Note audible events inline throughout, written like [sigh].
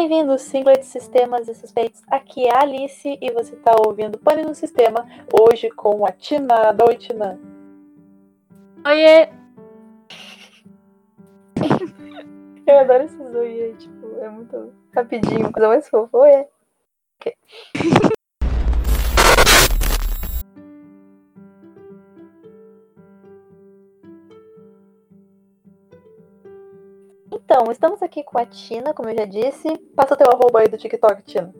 bem-vindos, Singlet Sistemas e Suspeitos. Aqui é a Alice e você está ouvindo Pane no Sistema, hoje com a Tina. Oi, Tina. Oiê! [laughs] Eu adoro esses oiê, tipo, é muito rapidinho, coisa mais fofa. Oiê. Ok. [laughs] Então, estamos aqui com a Tina, como eu já disse. Passa o teu arroba aí do TikTok, Tina.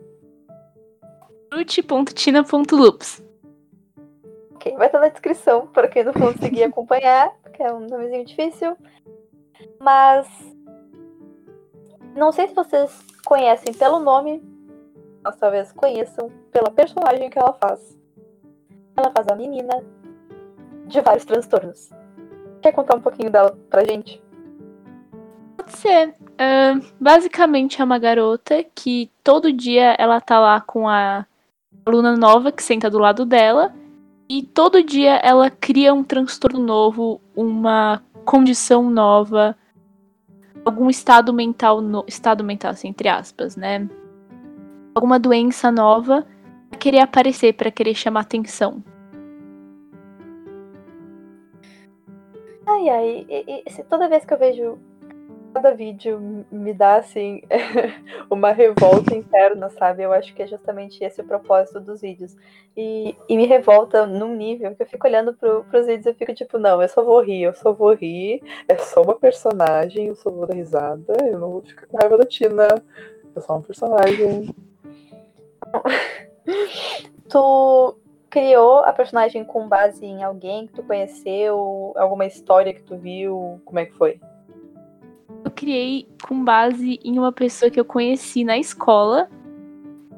Ruth.tina.loops. Ok, vai estar na descrição para quem não conseguir [laughs] acompanhar, porque é um nomezinho difícil. Mas não sei se vocês conhecem pelo nome, mas talvez conheçam pela personagem que ela faz. Ela faz a menina de vários transtornos. Quer contar um pouquinho dela pra gente? Pode ser. Uh, basicamente é uma garota que todo dia ela tá lá com a aluna nova que senta do lado dela. E todo dia ela cria um transtorno novo, uma condição nova, algum estado mental, no, estado mental, assim, entre aspas, né? Alguma doença nova pra querer aparecer, para querer chamar atenção. Ai, ai, e, e, toda vez que eu vejo cada vídeo me dá assim [laughs] uma revolta interna, sabe? Eu acho que é justamente esse o propósito dos vídeos. E, e me revolta num nível que eu fico olhando pro, pros vídeos e fico tipo, não, eu só vou rir, eu só vou rir, é só uma personagem, eu só vou dar risada, eu não vou ficar com raiva da Tina, é um personagem. [laughs] tu criou a personagem com base em alguém que tu conheceu, alguma história que tu viu, como é que foi? Eu criei com base em uma pessoa que eu conheci na escola.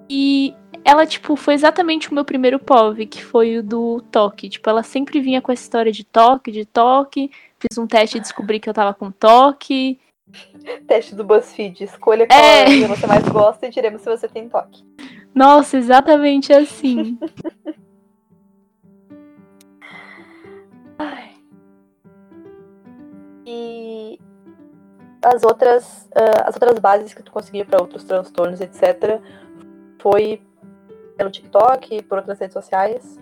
E ela, tipo, foi exatamente o meu primeiro POV, que foi o do toque. Tipo, ela sempre vinha com essa história de toque, de toque. Fiz um teste e descobri que eu tava com toque. Teste do BuzzFeed. Escolha qual é. que você mais gosta e diremos se você tem toque. Nossa, exatamente assim. [laughs] Ai. E as outras, uh, as outras bases que tu conseguia para outros transtornos, etc., foi pelo TikTok, por outras redes sociais?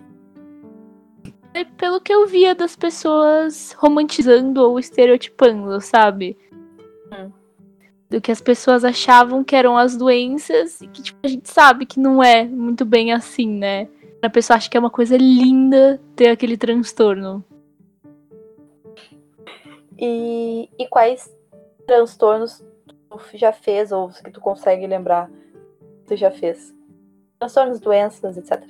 É pelo que eu via das pessoas romantizando ou estereotipando, sabe? Hum. Do que as pessoas achavam que eram as doenças e que tipo, a gente sabe que não é muito bem assim, né? A pessoa acha que é uma coisa linda ter aquele transtorno. E, e quais transtornos tu já fez ou que tu consegue lembrar que tu já fez? Transtornos, doenças, etc.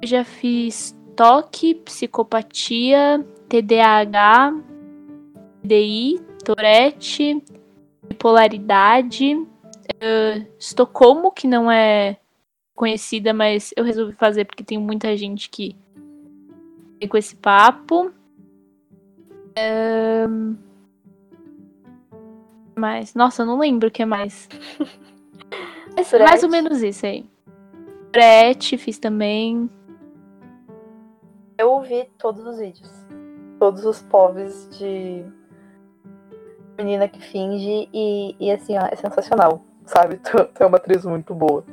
Eu já fiz toque, psicopatia, TDAH, TDI, Tourette, bipolaridade, uh, Estocolmo, que não é conhecida, mas eu resolvi fazer porque tem muita gente que tem com esse papo. Mais. Nossa, eu não lembro o que mais. [laughs] Mas, mais ou menos isso aí. Brett, fiz também. Eu ouvi todos os vídeos. Todos os povos de menina que finge e, e assim, ó, é sensacional, sabe? Tu, tu, é uma atriz muito boa.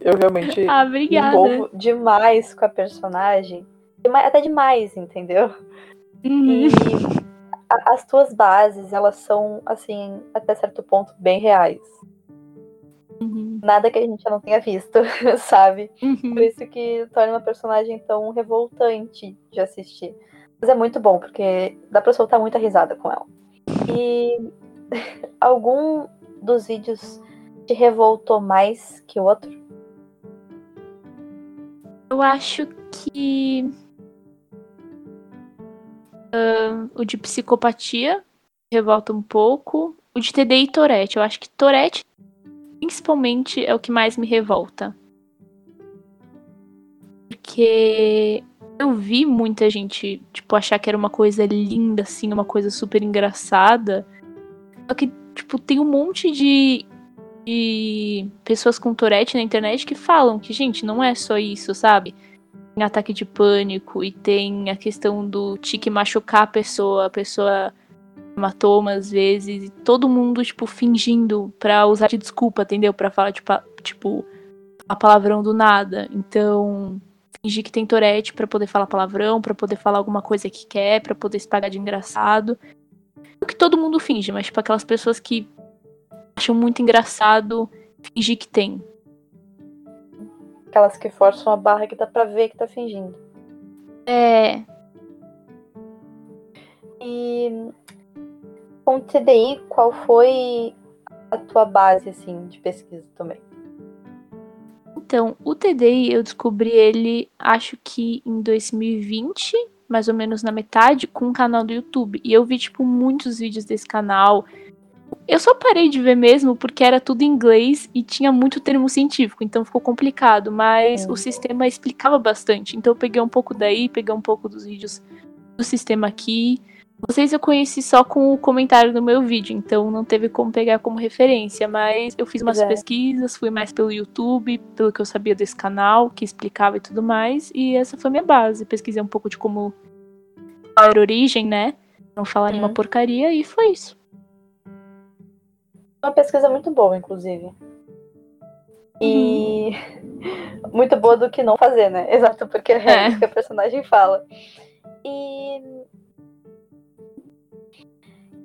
Eu realmente ah, me envolvo demais com a personagem. Até demais, entendeu? Uhum. E as tuas bases, elas são, assim, até certo ponto, bem reais. Uhum. Nada que a gente não tenha visto, [laughs] sabe? Uhum. Por isso que torna uma personagem tão revoltante de assistir. Mas é muito bom, porque dá pra soltar muita risada com ela. E [laughs] algum dos vídeos te revoltou mais que o outro? Eu acho que Uh, o de psicopatia revolta um pouco. O de TD e Tourette. Eu acho que Tourette, principalmente, é o que mais me revolta. Porque eu vi muita gente, tipo, achar que era uma coisa linda, assim, uma coisa super engraçada. Só que, tipo, tem um monte de, de pessoas com Tourette na internet que falam que, gente, não é só isso, sabe? Ataque de pânico e tem a questão do tique machucar a pessoa, a pessoa hematoma às vezes, e todo mundo, tipo, fingindo pra usar de desculpa, entendeu? Pra falar, tipo, a, tipo, a palavrão do nada. Então, fingir que tem torete para poder falar palavrão, para poder falar alguma coisa que quer, para poder se pagar de engraçado. O que todo mundo finge, mas, tipo, aquelas pessoas que acham muito engraçado fingir que tem. Aquelas que forçam a barra que dá pra ver que tá fingindo. É. E com o TDI, qual foi a tua base, assim, de pesquisa também? Então, o TDI eu descobri ele, acho que em 2020, mais ou menos na metade, com um canal do YouTube. E eu vi, tipo, muitos vídeos desse canal. Eu só parei de ver mesmo porque era tudo em inglês e tinha muito termo científico, então ficou complicado, mas o sistema explicava bastante. Então eu peguei um pouco daí, peguei um pouco dos vídeos do sistema aqui. Vocês eu conheci só com o comentário do meu vídeo, então não teve como pegar como referência, mas eu fiz umas é. pesquisas, fui mais pelo YouTube, pelo que eu sabia desse canal, que explicava e tudo mais, e essa foi minha base. Pesquisei um pouco de como era a origem, né? Não falar nenhuma Uhum. porcaria, e foi isso. Uma pesquisa muito boa, inclusive. E [laughs] muito boa do que não fazer, né? [laughs] Exato, porque é, É. isso que a personagem fala. E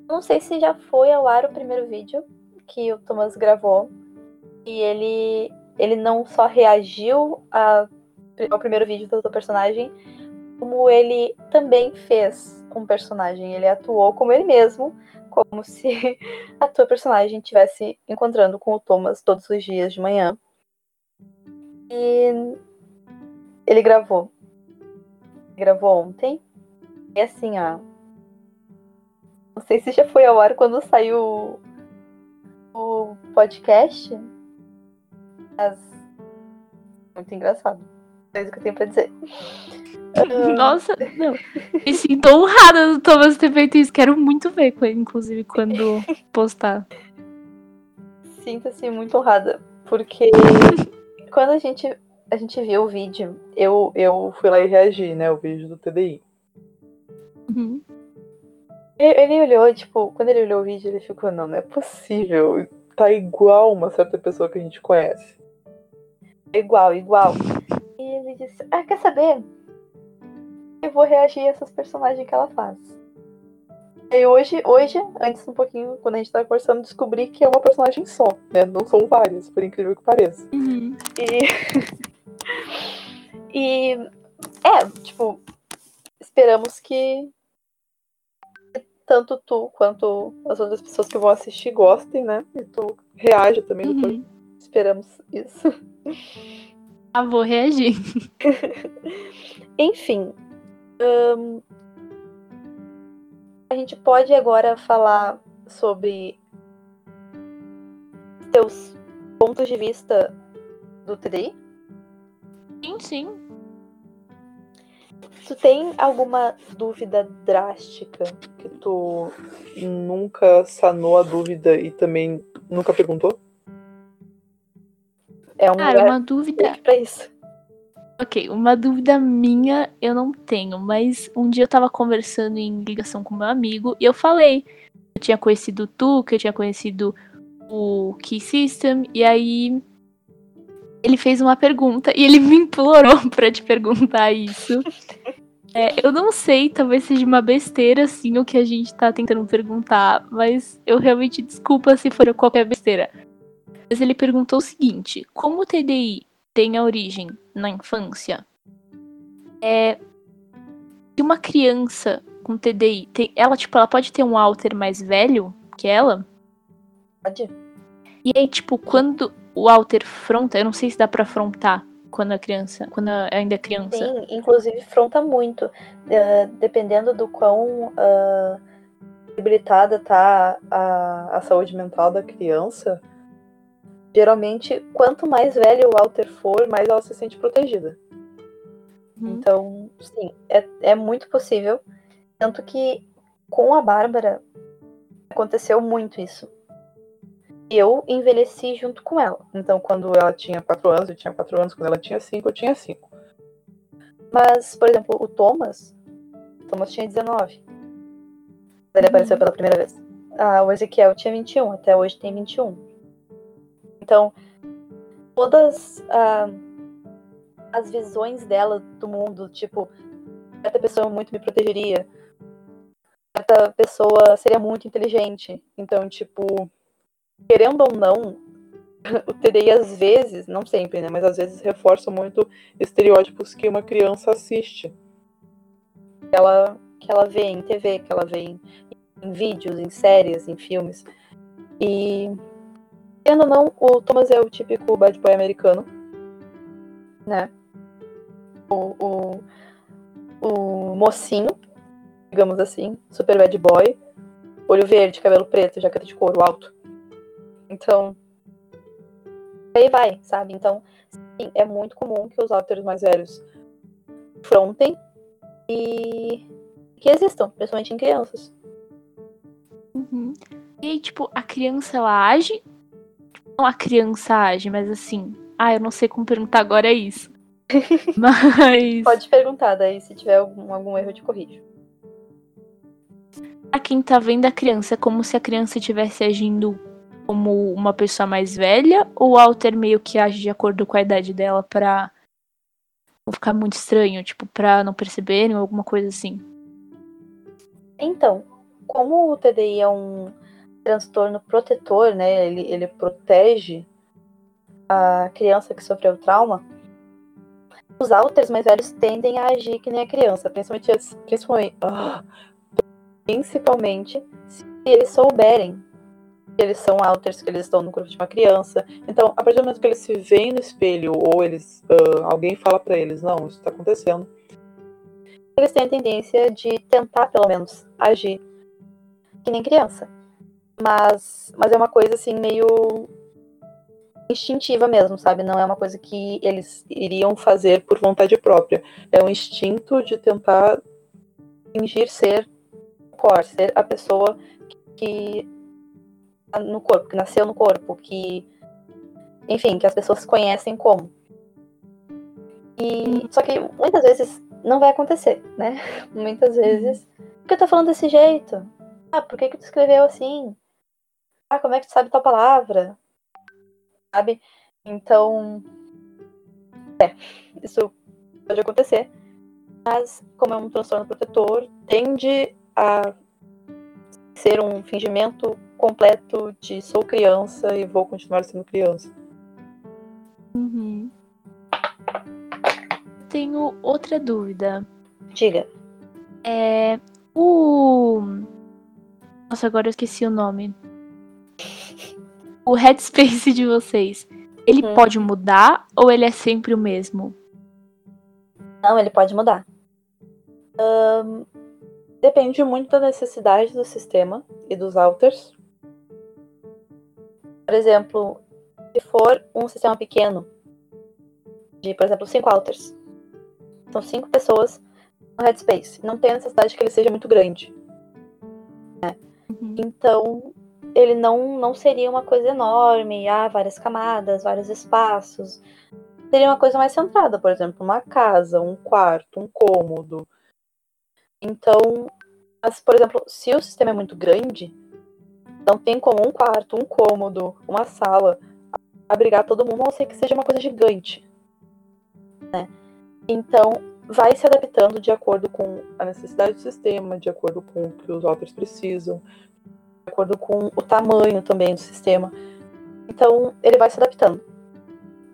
não sei se já foi ao ar o primeiro vídeo que o Thomas gravou. E ele, ele não só reagiu a- ao primeiro vídeo do, do personagem, como ele também fez um personagem. Ele atuou como ele mesmo, como [laughs] se a tua personagem estivesse encontrando com o Thomas todos os dias de manhã. E ele gravou. Gravou ontem. E assim, ó. Não sei se já foi ao ar quando saiu o podcast. Mas. Muito engraçado. É isso que eu tenho pra dizer. Nossa, não. Me sinto honrada do Thomas ter feito isso. Quero muito ver, inclusive, quando postar. Sinta-se muito honrada, porque quando a gente, a gente viu o vídeo, eu, eu fui lá e reagi, né? O vídeo do TDI. Uhum. Ele, ele olhou, tipo, quando ele olhou o vídeo, ele ficou, não, não é possível. Tá igual uma certa pessoa que a gente conhece. Igual, igual. E ele disse, ah, quer saber? Eu vou reagir a essas personagens que ela faz. E hoje, hoje, antes um pouquinho, quando a gente tava conversando, descobri que é uma personagem só, né? Não são várias, por incrível que pareça. Uhum. E. [laughs] e. É, tipo, esperamos que tanto tu quanto as outras pessoas que vão assistir gostem, né? E tu reaja também depois. Uhum. Esperamos isso. Ah, vou reagir. [laughs] Enfim. Hum, a gente pode agora falar sobre teus pontos de vista do TDI? Sim, sim. Tu tem alguma dúvida drástica que tu nunca sanou a dúvida e também nunca perguntou? É um Cara, uma dúvida. pra isso. Ok, uma dúvida minha eu não tenho, mas um dia eu tava conversando em ligação com meu amigo e eu falei. Eu tinha conhecido tu, que eu tinha conhecido o Key System, e aí ele fez uma pergunta e ele me implorou [laughs] pra te perguntar isso. É, eu não sei, talvez seja uma besteira assim o que a gente tá tentando perguntar, mas eu realmente desculpa se for qualquer besteira. Mas ele perguntou o seguinte: como o TDI tem a origem na infância, é que uma criança com TDI, tem, ela tipo, ela pode ter um alter mais velho que ela? Pode? E aí, tipo, quando o alter fronta, eu não sei se dá pra frontar quando a criança, quando ainda é criança. Sim, inclusive fronta muito. Eh, dependendo do quão ah, debilitada tá a, a saúde mental da criança, geralmente, quanto mais velho o Walter for, mais ela se sente protegida. Uhum. Então, sim, é, é muito possível. Tanto que com a Bárbara aconteceu muito isso. Eu envelheci junto com ela. Então, quando ela tinha 4 anos, eu tinha 4 anos. Quando ela tinha 5, eu tinha 5. Mas, por exemplo, o Thomas. O Thomas tinha 19. Ele apareceu pela primeira vez. Ah, o Ezequiel tinha 21, até hoje tem 21. Então, todas ah, as visões dela do mundo, tipo, certa pessoa muito me protegeria, certa pessoa seria muito inteligente. Então, tipo, querendo ou não, [laughs] o TDI às vezes, não sempre, né, mas às vezes reforça muito estereótipos que uma criança assiste. Que ela, que ela vê em TV, que ela vê em, em vídeos, em séries, em filmes. E, querendo ou não, o Thomas é o típico bad boy americano, né? O, o, o mocinho, digamos assim, super bad boy, olho verde, cabelo preto, jaqueta de couro alto. Então, aí vai, sabe? Então, sim, é muito comum que os autores mais velhos frontem e que existam, principalmente em crianças. Uhum. E aí, tipo, a criança ela age? Não a criança age, mas assim. Ah, eu não sei como perguntar agora é isso. [laughs] mas. Pode perguntar, daí se tiver algum, algum erro eu te corrijo. A quem tá vendo a criança, é como se a criança estivesse agindo como uma pessoa mais velha, ou o Alter meio que age de acordo com a idade dela pra não ficar muito estranho, tipo, pra não perceberem ou alguma coisa assim? Então, como o TDI é um transtorno protetor, né? Ele, ele protege a criança que sofreu trauma. Os alters mais velhos tendem a agir que nem a criança, principalmente, principalmente, ah, principalmente se eles souberem que eles são alters, que eles estão no corpo de uma criança. Então, a partir do momento que eles se veem no espelho ou eles uh, alguém fala para eles, não, isso está acontecendo, eles têm a tendência de tentar, pelo menos, agir que nem criança. Mas, mas é uma coisa assim meio instintiva mesmo, sabe? Não é uma coisa que eles iriam fazer por vontade própria. É um instinto de tentar fingir ser core, ser a pessoa que no corpo, que nasceu no corpo, que enfim, que as pessoas conhecem como. E só que muitas vezes não vai acontecer, né? [laughs] Muitas vezes, por que eu tô falando desse jeito? Ah, por que que tu escreveu assim? Ah, como é que tu sabe tua palavra? Sabe? Então, é, isso pode acontecer. Mas, como é um transtorno protetor, tende a ser um fingimento completo de sou criança e vou continuar sendo criança. Uhum. Tenho outra dúvida. Diga. É. O. Nossa, agora eu esqueci o nome. O headspace de vocês. Ele Uhum. pode mudar ou ele é sempre o mesmo? Não, ele pode mudar. Ahn, depende muito da necessidade do sistema e dos alters. Por exemplo, se for um sistema pequeno, de, por exemplo, cinco alters, são cinco pessoas no headspace. Não tem necessidade que ele seja muito grande. Uhum. Então, ele não, não seria uma coisa enorme, ah, várias camadas, vários espaços. Seria uma coisa mais centrada, por exemplo, uma casa, um quarto, um cômodo. Então, mas, por exemplo, se o sistema é muito grande, não tem como um quarto, um cômodo, uma sala abrigar todo mundo, a não ser que seja uma coisa gigante. Né? Então, vai se adaptando de acordo com a necessidade do sistema, de acordo com o que os authors precisam, de acordo com o tamanho também do sistema. Então, ele vai se adaptando.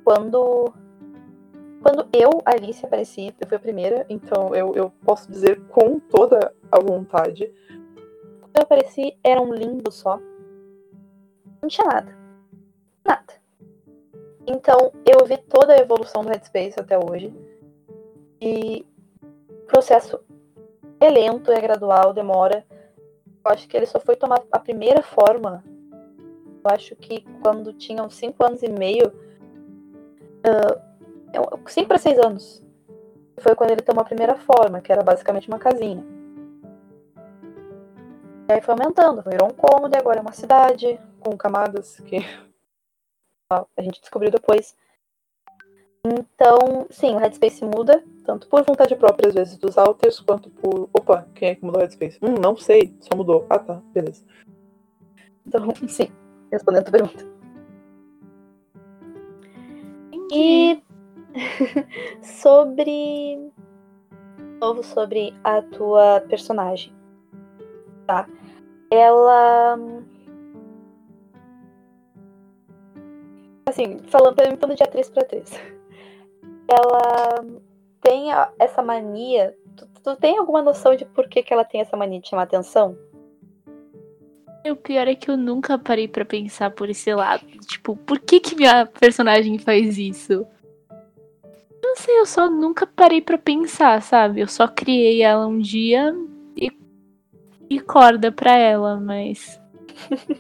Quando quando eu, Alice, apareci, eu fui a primeira, então eu, eu posso dizer com toda a vontade. Quando eu apareci, era um limbo só. Não tinha nada. Nada. Então, eu vi toda a evolução do Headspace até hoje. E o processo é lento, é gradual, demora. Eu acho que ele só foi tomar a primeira forma. Eu acho que quando tinham cinco anos e meio. Uh, 5 para 6 anos. Foi quando ele tomou a primeira forma, que era basicamente uma casinha. E aí foi aumentando, virou um cômodo e agora é uma cidade com camadas que [laughs] a gente descobriu depois. Então, sim, o Headspace muda tanto por vontade própria, às vezes, dos alters, quanto por. Opa, quem é que mudou a Headspace? Hum, não sei, só mudou. Ah, tá, beleza. Então, sim, respondendo a tua pergunta. E [laughs] sobre. Novo sobre a tua personagem. Tá? Ela. Assim, falando, perguntando de atriz pra atriz. Ela tem essa mania. Tu, tu tem alguma noção de por que, que ela tem essa mania de chamar atenção? O pior é que eu nunca parei pra pensar por esse lado. Tipo, por que que minha personagem faz isso? Não sei, eu só nunca parei pra pensar, sabe? Eu só criei ela um dia e, e corda pra ela, mas. [laughs]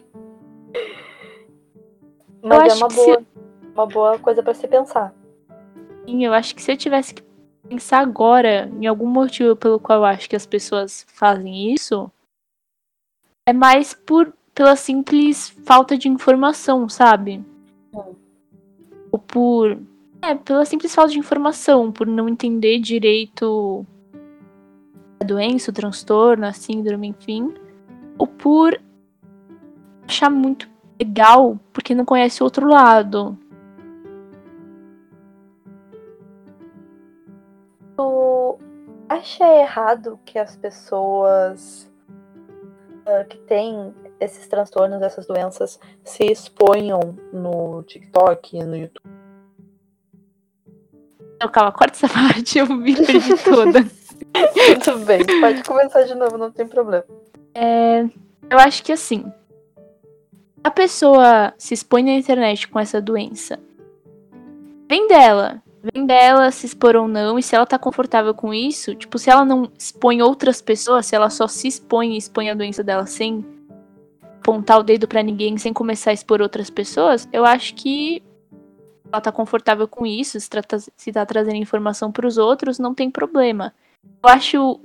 Mas é acho uma que se- boa, uma boa coisa pra se pensar. Eu acho que se eu tivesse que pensar agora em algum motivo pelo qual eu acho que as pessoas fazem isso, é mais por pela simples falta de informação, sabe? Hum. Ou por é, pela simples falta de informação, por não entender direito a doença, o transtorno, a síndrome, enfim, ou por achar muito legal porque não conhece o outro lado. Acha errado que as pessoas ah, que têm esses transtornos, essas doenças, Se exponham no TikTok, no YouTube. Não, calma, corta essa [laughs] parte, eu me perdi toda. [laughs] Tudo bem, pode começar de novo, não tem problema. É, eu acho que assim, a pessoa se expõe na internet com essa doença. Vem dela. Vem dela se expor ou não. E se ela tá confortável com isso, tipo, se ela não expõe outras pessoas, se ela só se expõe e expõe a doença dela sem apontar o dedo pra ninguém, sem começar a expor outras pessoas, eu acho que ela tá confortável com isso, se, trata, se tá trazendo informação pros outros, não tem problema. Eu acho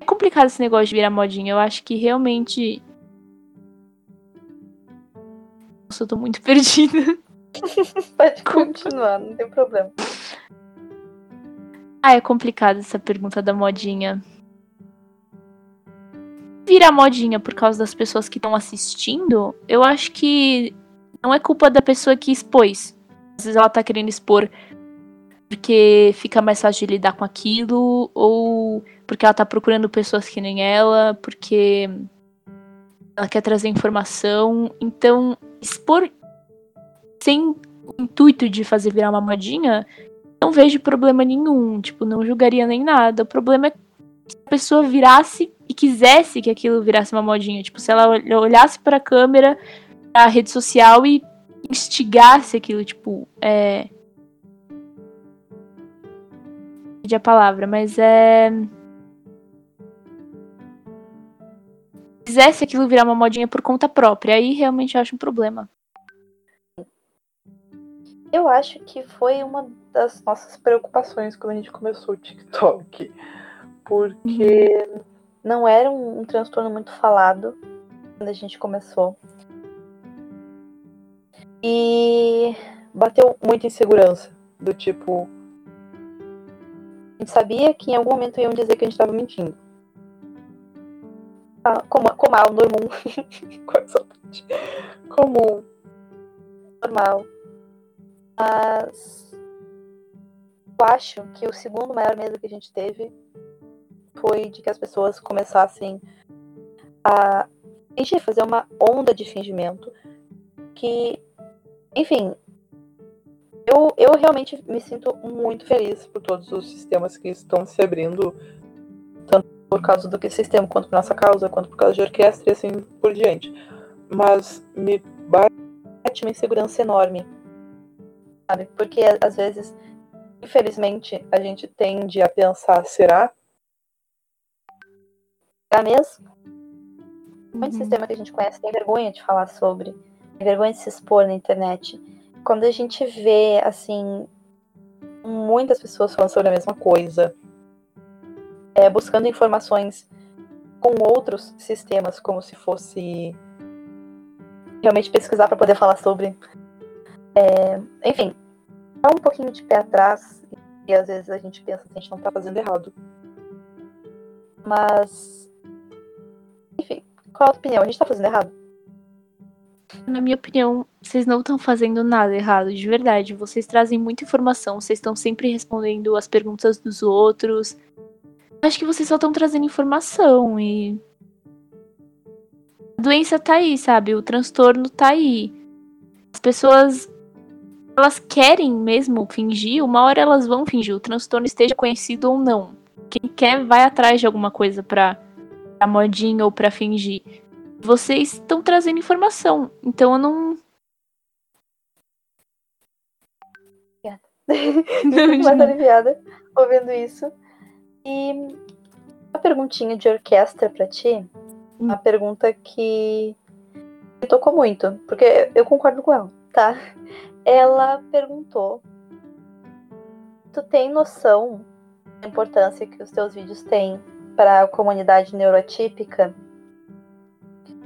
é complicado esse negócio de virar modinha. Eu acho que realmente. Nossa, eu tô muito [laughs] perdida. [laughs] Pode continuar, não tem problema. Ah, é complicado essa pergunta da modinha. Virar modinha por causa das pessoas que estão assistindo, eu acho que não é culpa da pessoa que expôs. Às vezes ela tá querendo expor porque fica mais fácil de lidar com aquilo, ou porque ela tá procurando pessoas que nem ela, porque ela quer trazer informação. Então, expor sem o intuito de fazer virar uma modinha, não vejo problema nenhum. Tipo, não julgaria nem nada. O problema é se a pessoa virasse e quisesse que aquilo virasse uma modinha. Tipo, se ela ol- olhasse pra câmera, pra rede social e instigasse aquilo, tipo, é. A palavra, mas é. Quisesse aquilo virar uma modinha por conta própria, aí realmente eu acho um problema. Eu acho que foi uma das nossas preocupações quando a gente começou o TikTok. Porque não era um, um transtorno muito falado quando a gente começou. E Bateu muita insegurança. Do tipo, a gente sabia que em algum momento iam dizer que a gente estava mentindo. Ah, como, como normal, [laughs] é parte? Comum. normal. Mas acho que o segundo maior medo que a gente teve foi de que as pessoas começassem a fingir, fazer uma onda de fingimento. Que, enfim, eu, eu realmente me sinto muito feliz por todos os sistemas que estão se abrindo, tanto por causa do que sistema, quanto por nossa causa, quanto por causa de orquestra e assim por diante. Mas me bate uma insegurança enorme sabe? Porque às vezes, infelizmente, a gente tende a pensar, será? Será mesmo? Muito Uhum. sistema que a gente conhece tem vergonha de falar sobre, tem vergonha de se expor na internet. Quando a gente vê, assim, muitas pessoas falando sobre a mesma coisa, é, buscando informações com outros sistemas, como se fosse realmente pesquisar para poder falar sobre. É, enfim, dá um pouquinho de pé atrás E às vezes a gente pensa que a gente não tá fazendo errado. Mas. Enfim, qual a opinião? A gente tá fazendo errado? Na minha opinião, vocês não estão fazendo nada errado, de verdade. Vocês trazem muita informação, vocês estão sempre respondendo as perguntas dos outros. Acho que vocês só estão trazendo informação e. A doença tá aí, sabe? O transtorno tá aí. As pessoas. Elas querem mesmo fingir, uma hora elas vão fingir, o transtorno esteja conhecido ou não. Quem quer vai atrás de alguma coisa pra, pra modinha ou pra fingir vocês estão trazendo informação. Então eu não. [laughs] Fico mais aliviada ouvindo isso. E uma perguntinha de orquestra para ti. Uma hum. pergunta que me tocou muito, porque eu concordo com ela, tá? Ela perguntou: Tu tem noção da importância que os teus vídeos têm para a comunidade neurotípica?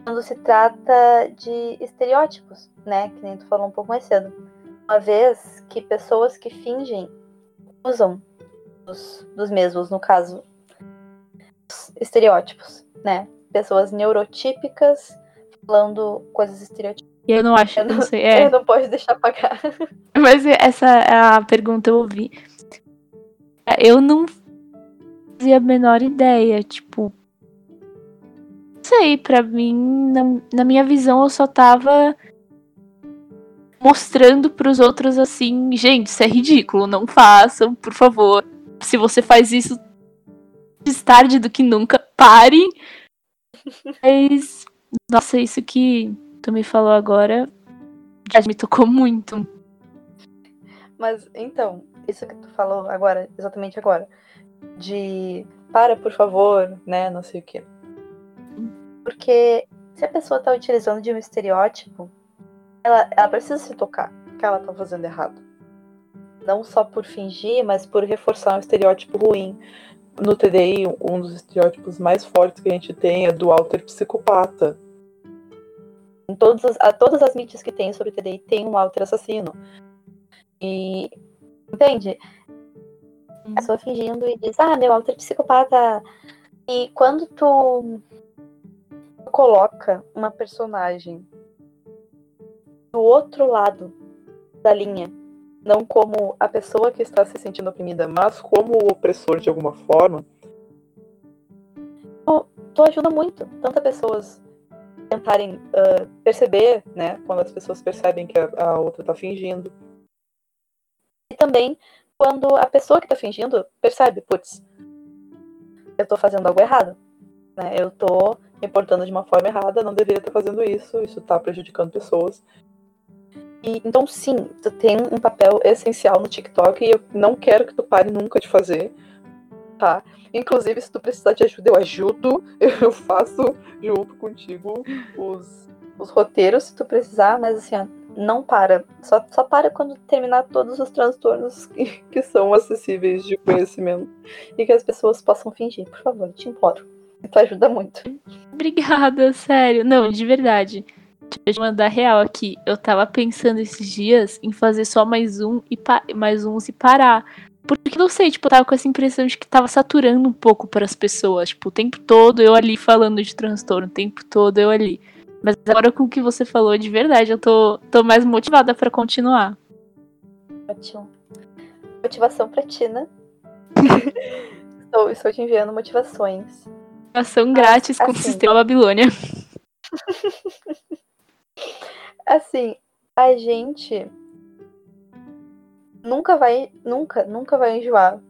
quando se trata de estereótipos, né? Que nem tu falou um pouco mais cedo. Uma vez que pessoas que fingem usam dos, dos mesmos, no caso, estereótipos, né? Pessoas neurotípicas falando coisas estereotipadas. Eu não acho, eu não, não sei. É. Eu não posso deixar pagar. [laughs] Mas essa é a pergunta eu ouvi. Eu não fazia a menor ideia, tipo, sei, para mim, na, na, minha visão, eu só tava mostrando para os outros assim, gente, isso é ridículo, não façam, por favor. Se você faz isso mais tarde do que nunca, pare. [laughs] Mas, nossa, isso que tu me falou agora já me tocou muito. Mas então, isso que tu falou agora, exatamente agora, de para, por favor, né, não sei o quê. Porque se a pessoa está utilizando de um estereótipo, ela, ela precisa se tocar que ela está fazendo errado. Não só por fingir, mas por reforçar um estereótipo ruim. No TDI, um dos estereótipos mais fortes que a gente tem é do alter psicopata. Em todos as, a, todas as mídias que tem sobre o TDI tem um alter assassino. E. Entende? A pessoa fingindo e diz, ah, meu alter psicopata. E quando tu coloca uma personagem do outro lado da linha, não como a pessoa que está se sentindo oprimida, mas como o opressor de alguma forma, tu, tu ajuda muito. Tanto as pessoas tentarem uh, perceber, né, quando as pessoas percebem que a, a outra está fingindo. E também quando a pessoa que está fingindo percebe, putz, eu estou fazendo algo errado. Né? Eu estou me portando de uma forma errada, não deveria estar fazendo isso, isso está prejudicando pessoas. E, então, sim, tu tem um papel essencial no TikTok e eu não quero que tu pare nunca de fazer, tá? Inclusive, se tu precisar de ajuda, eu ajudo, [laughs] eu faço junto contigo os, os roteiros se tu precisar, mas assim, não para. Só, só para quando terminar todos os transtornos [laughs] que, que são acessíveis de conhecimento e que as pessoas possam fingir. Por favor, te imploro. Tu ajuda muito. Obrigada, sério. Não, de verdade. Deixa eu mandar real aqui. Eu tava pensando esses dias em fazer só mais um e mais uns e parar. Porque não sei, tipo, eu tava com essa impressão de que tava saturando um pouco para as pessoas. Tipo, o tempo todo eu ali falando de transtorno, o tempo todo eu ali. Mas agora com o que você falou, de verdade, eu tô, tô mais motivada para continuar. Ótimo. Motivação pra Tina. [laughs] estou, estou te enviando motivações. Ação grátis assim, com o sistema Babilônia. [laughs] assim, a gente nunca vai, nunca, nunca vai enjoar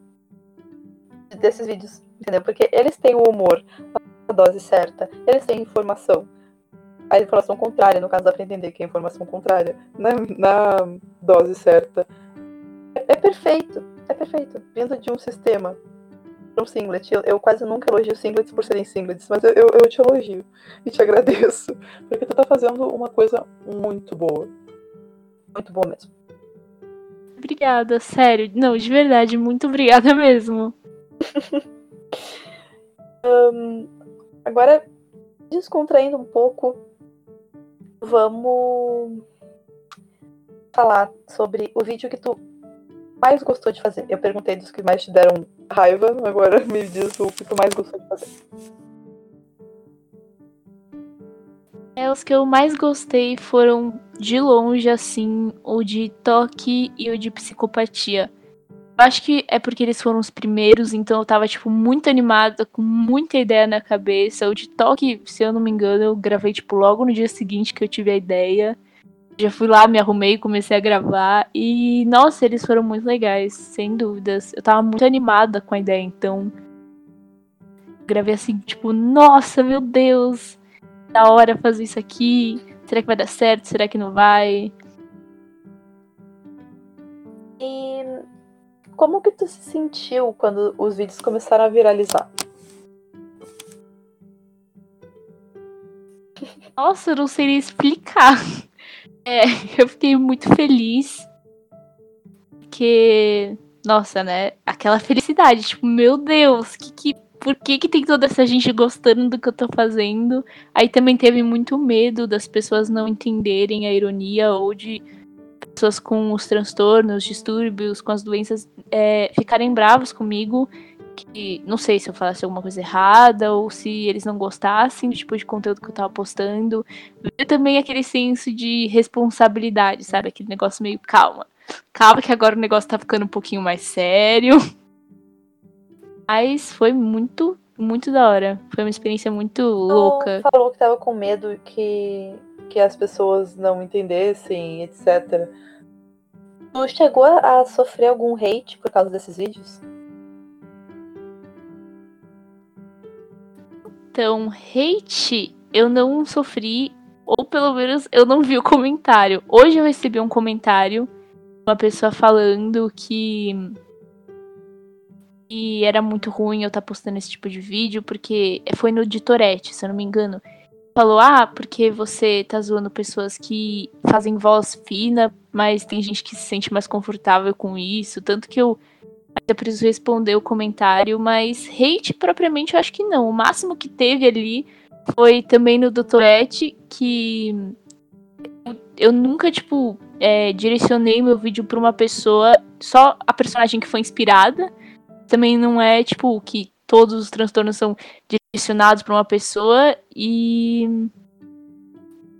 desses vídeos, entendeu? Porque eles têm o humor, a dose certa, eles têm informação. A informação contrária, no caso dá pra entender que é informação contrária, na, na dose certa. É, é perfeito, é perfeito. Vindo de um sistema um singlet. Eu, eu, quase nunca elogio singlets por serem singlets, mas eu, eu, eu, te elogio e te agradeço. Porque tu tá fazendo uma coisa muito boa. Muito boa mesmo. Obrigada, sério. Não, de verdade, muito obrigada [laughs] mesmo. um, agora, descontraindo um pouco, vamos falar sobre o vídeo que tu mais gostou de fazer? Eu perguntei dos que mais te deram raiva, agora [laughs] me diz o que tu mais gostou de fazer. É, os que eu mais gostei foram de longe, assim, o de toque e o de psicopatia. Eu acho que é porque eles foram os primeiros, então eu tava, tipo, muito animada, com muita ideia na cabeça. O de toque, se eu não me engano, eu gravei, tipo, logo no dia seguinte que eu tive a ideia. Já fui lá, me arrumei, comecei a gravar. E, nossa, eles foram muito legais, sem dúvidas. Eu tava muito animada com a ideia, então. Gravei assim, tipo, nossa, meu Deus, da hora fazer isso aqui. Será que vai dar certo? Será que não vai? E como que tu se sentiu quando os vídeos começaram a viralizar? Nossa, eu não sei nem explicar. [laughs] É, eu fiquei muito feliz. Porque, nossa, né? Aquela felicidade, tipo, meu Deus, que, que, por que, que tem toda essa gente gostando do que eu tô fazendo? Aí também teve muito medo das pessoas não entenderem a ironia ou de pessoas com os transtornos, distúrbios, com as doenças é, ficarem bravos comigo. Que não sei se eu falasse alguma coisa errada ou se eles não gostassem do tipo de conteúdo que eu tava postando. E também aquele senso de responsabilidade, sabe? Aquele negócio meio calma. Calma que agora o negócio tá ficando um pouquinho mais sério. [laughs] Mas foi muito, muito da hora. Foi uma experiência muito louca. Tu falou que tava com medo que, que as pessoas não entendessem, etc. Tu chegou a sofrer algum hate por causa desses vídeos? Então, hate eu não sofri, ou pelo menos eu não vi o comentário. Hoje eu recebi um comentário, uma pessoa falando que que era muito ruim eu estar tá postando esse tipo de vídeo, porque foi no de Tourette, se eu não me engano. Falou, ah, porque você tá zoando pessoas que fazem voz fina, mas tem gente que se sente mais confortável com isso. Tanto que eu ainda preciso responder o comentário, mas hate propriamente eu acho que não. O máximo que teve ali foi também no Doutorette, que eu nunca, tipo, é, direcionei meu vídeo pra uma pessoa, só a personagem que foi inspirada. Também não é, tipo, que todos os transtornos são direcionados para uma pessoa e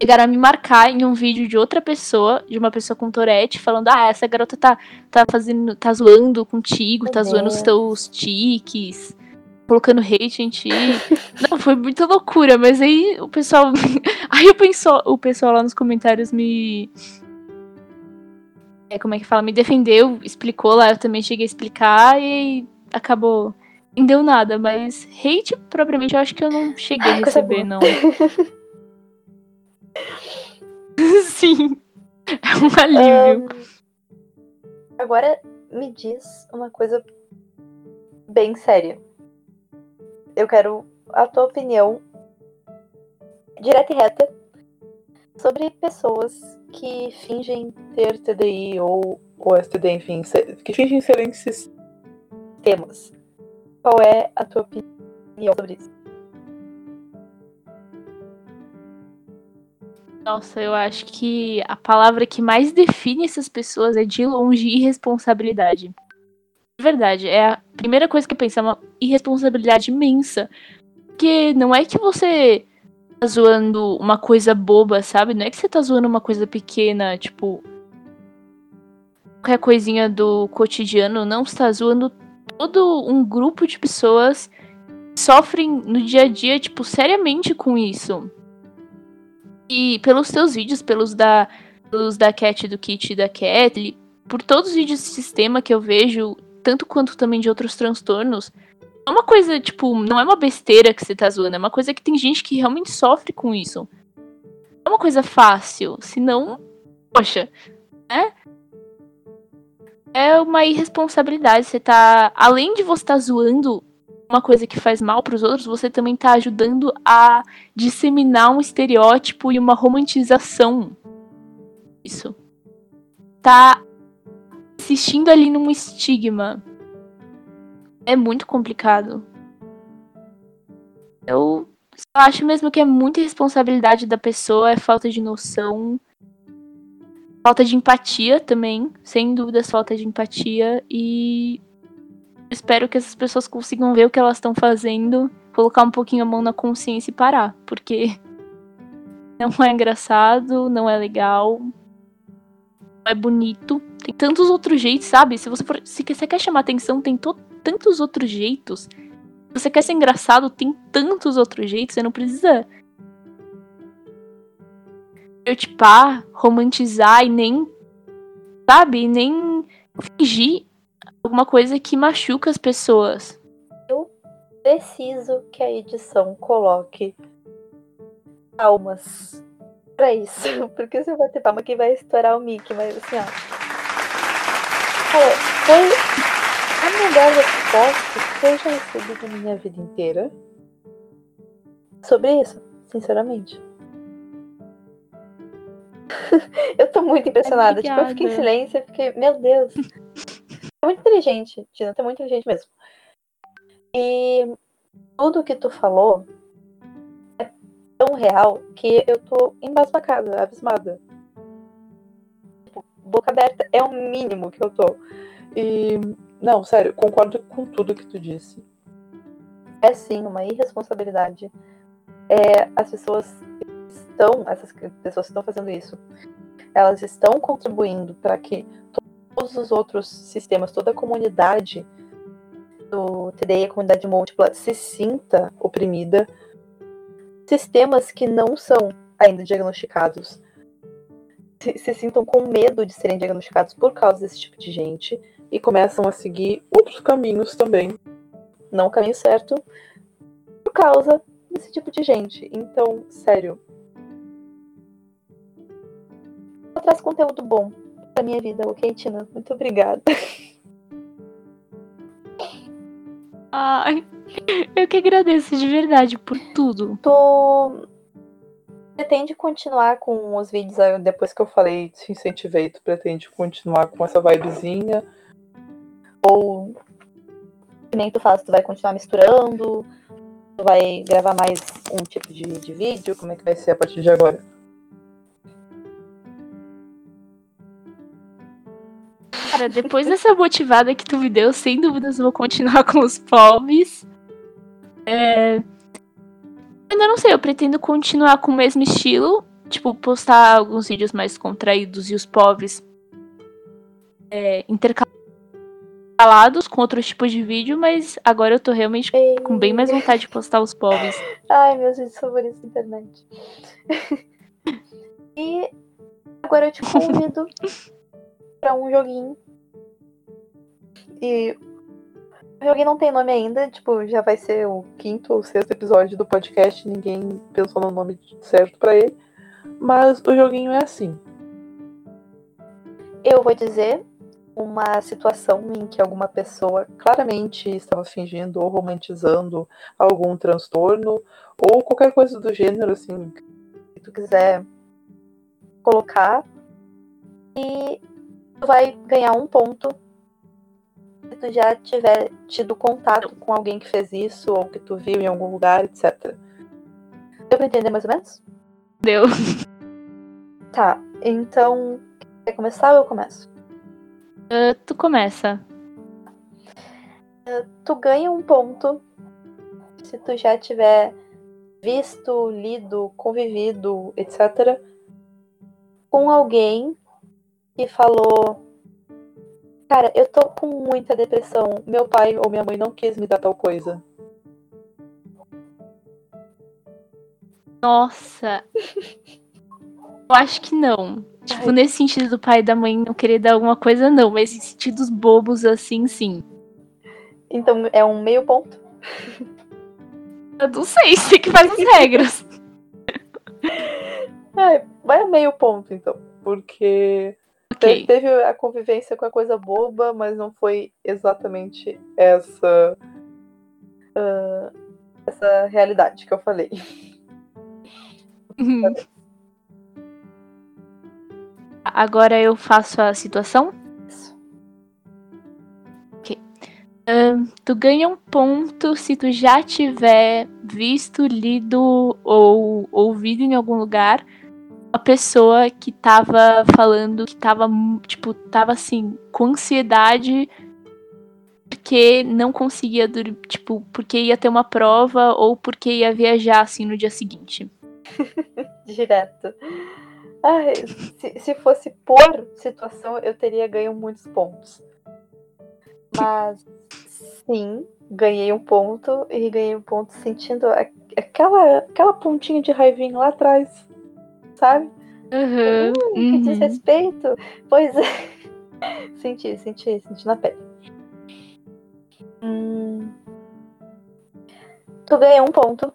chegaram a me marcar em um vídeo de outra pessoa, de uma pessoa com Tourette, falando: "Ah, essa garota tá tá fazendo, tá zoando contigo, tá zoando os teus tiques" colocando hate em ti. [laughs] Não, foi muita loucura, mas aí o pessoal. [laughs] aí o pessoal, o pessoal lá nos comentários me. É, como é que fala? Me defendeu, explicou lá, eu também cheguei a explicar e acabou. Não deu nada, mas hate propriamente eu acho que eu não cheguei a receber, não. [laughs] Sim. É um alívio. Um, agora me diz uma coisa bem séria eu quero a tua opinião direta e reta sobre pessoas que fingem ter TDI ou, ou STD, enfim, que fingem ser esses temas. Qual é a tua opinião sobre isso? Nossa, eu acho que a palavra que mais define essas pessoas é de longe irresponsabilidade verdade, é a primeira coisa que eu penso, é uma irresponsabilidade imensa. Porque não é que você tá zoando uma coisa boba, sabe? Não é que você tá zoando uma coisa pequena, tipo. Qualquer coisinha do cotidiano, não. Você tá zoando todo um grupo de pessoas sofrem no dia a dia, tipo, seriamente com isso. E pelos seus vídeos, pelos da, pelos da Cat, do Kit e da Cat, por todos os vídeos de sistema que eu vejo, tanto quanto também de outros transtornos, é uma coisa, tipo, não é uma besteira que você tá zoando, é uma coisa que tem gente que realmente sofre com isso. É uma coisa fácil, senão, poxa, né? É uma irresponsabilidade. Você tá. Além de você estar tá zoando uma coisa que faz mal para os outros, você também tá ajudando a disseminar um estereótipo e uma romantização. Isso. Tá insistindo ali num estigma. É muito complicado. Eu acho mesmo que é muita responsabilidade da pessoa, é falta de noção. Falta de empatia também, sem dúvidas falta de empatia e espero que essas pessoas consigam ver o que elas estão fazendo, colocar um pouquinho a mão na consciência e parar, porque [laughs] não é engraçado, não é legal, não é bonito. Tem tantos outros jeitos, sabe? Se você for, se você quer chamar atenção, tem tantos outros jeitos. Se você quer ser engraçado, tem tantos outros jeitos, você não precisa estereotipar, romantizar e nem, sabe, nem fingir alguma coisa que machuca as pessoas. Eu preciso que a edição coloque palmas pra isso. [laughs] Porque se eu bater palma aqui vai estourar o mic, mas assim, ó. Foi a melhor resposta que eu já recebi na minha vida inteira sobre isso, sinceramente. [laughs] eu tô muito impressionada. Tipo, eu fiquei em silêncio e fiquei, meu Deus. É muito inteligente, Tina, tá muito inteligente mesmo. E tudo que tu falou é tão real que eu tô embasbacada, abismada. Tipo, boca aberta é o mínimo que eu tô. E, não, sério, concordo com tudo que tu disse. É sim uma irresponsabilidade. É, as pessoas estão, essas pessoas que estão fazendo isso, elas estão contribuindo para que todos os outros sistemas, toda a comunidade do TDI, a comunidade múltipla, se sinta oprimida. Sistemas que não são ainda diagnosticados se, se sintam com medo de serem diagnosticados por causa desse tipo de gente e começam a seguir outros caminhos também. Não o caminho certo, por causa desse tipo de gente. Então, sério, traz conteúdo bom pra minha vida, ok, Tina? Muito obrigada. Ai, eu que agradeço de verdade por tudo. Tu pretende continuar com os vídeos depois que eu falei, te incentivei, tu pretende continuar com essa vibezinha? Ou que nem tu faz, tu vai continuar misturando? Tu vai gravar mais um tipo de, de vídeo? Como é que vai ser a partir de agora? Cara, depois dessa motivada que tu me deu, sem dúvidas vou continuar [laughs] com os pobres. É... Ainda não sei, eu pretendo continuar com o mesmo estilo. Tipo, postar alguns vídeos mais contraídos e os pobres é, intercalados com outros tipos de vídeo, mas agora eu tô realmente Ei. com bem mais vontade de postar os pobres. Ai, meus vídeos favoritos da internet. [laughs] e agora eu te convido [laughs] para um joguinho e o joguinho não tem nome ainda, tipo, já vai ser o quinto ou sexto episódio do podcast, ninguém pensou no nome certo para ele. Mas o joguinho é assim. Eu vou dizer uma situação em que alguma pessoa claramente estava fingindo ou romantizando algum transtorno ou qualquer coisa do gênero, assim, que tu quiser colocar. E vai ganhar um ponto se tu já tiver tido contato com alguém que fez isso, ou que tu viu em algum lugar, etc. Deu pra entender mais ou menos? Deu. [laughs] Tá, então. Quer começar ou eu começo? Uh, tu começa. Uh, tu ganha um ponto se tu já tiver visto, lido, convivido, etc., com alguém que falou Cara, eu tô com muita depressão. Meu pai ou minha mãe não quis me dar tal coisa. Nossa. [laughs] eu acho que não. Tipo, Ai. nesse sentido do pai e da mãe não querer dar alguma coisa, não. Mas em sentidos bobos assim, sim. Então é um meio ponto? Eu não sei, [laughs] sei que faz as regras. [laughs] É, vai meio ponto, então. Porque Okay. Teve a convivência com a coisa boba, mas não foi exatamente essa uh, essa realidade que eu falei. Uhum. Agora eu faço a situação? Ok. Uh, tu ganha um ponto se tu já tiver visto, lido ou ouvido em algum lugar uma pessoa que tava falando que tava, tipo, tava assim, com ansiedade porque não conseguia dormir, tipo, porque ia ter uma prova ou porque ia viajar assim no dia seguinte. [laughs] Direto. Ai, se, se fosse por situação, eu teria ganho muitos pontos. Mas sim, ganhei um ponto e ganhei um ponto sentindo aquela, aquela pontinha de raivinha lá atrás sabe? Uhum, uh, que uhum. desrespeito. Pois é. [laughs] senti, senti, senti na pele. Hum... Tu ganhou um ponto.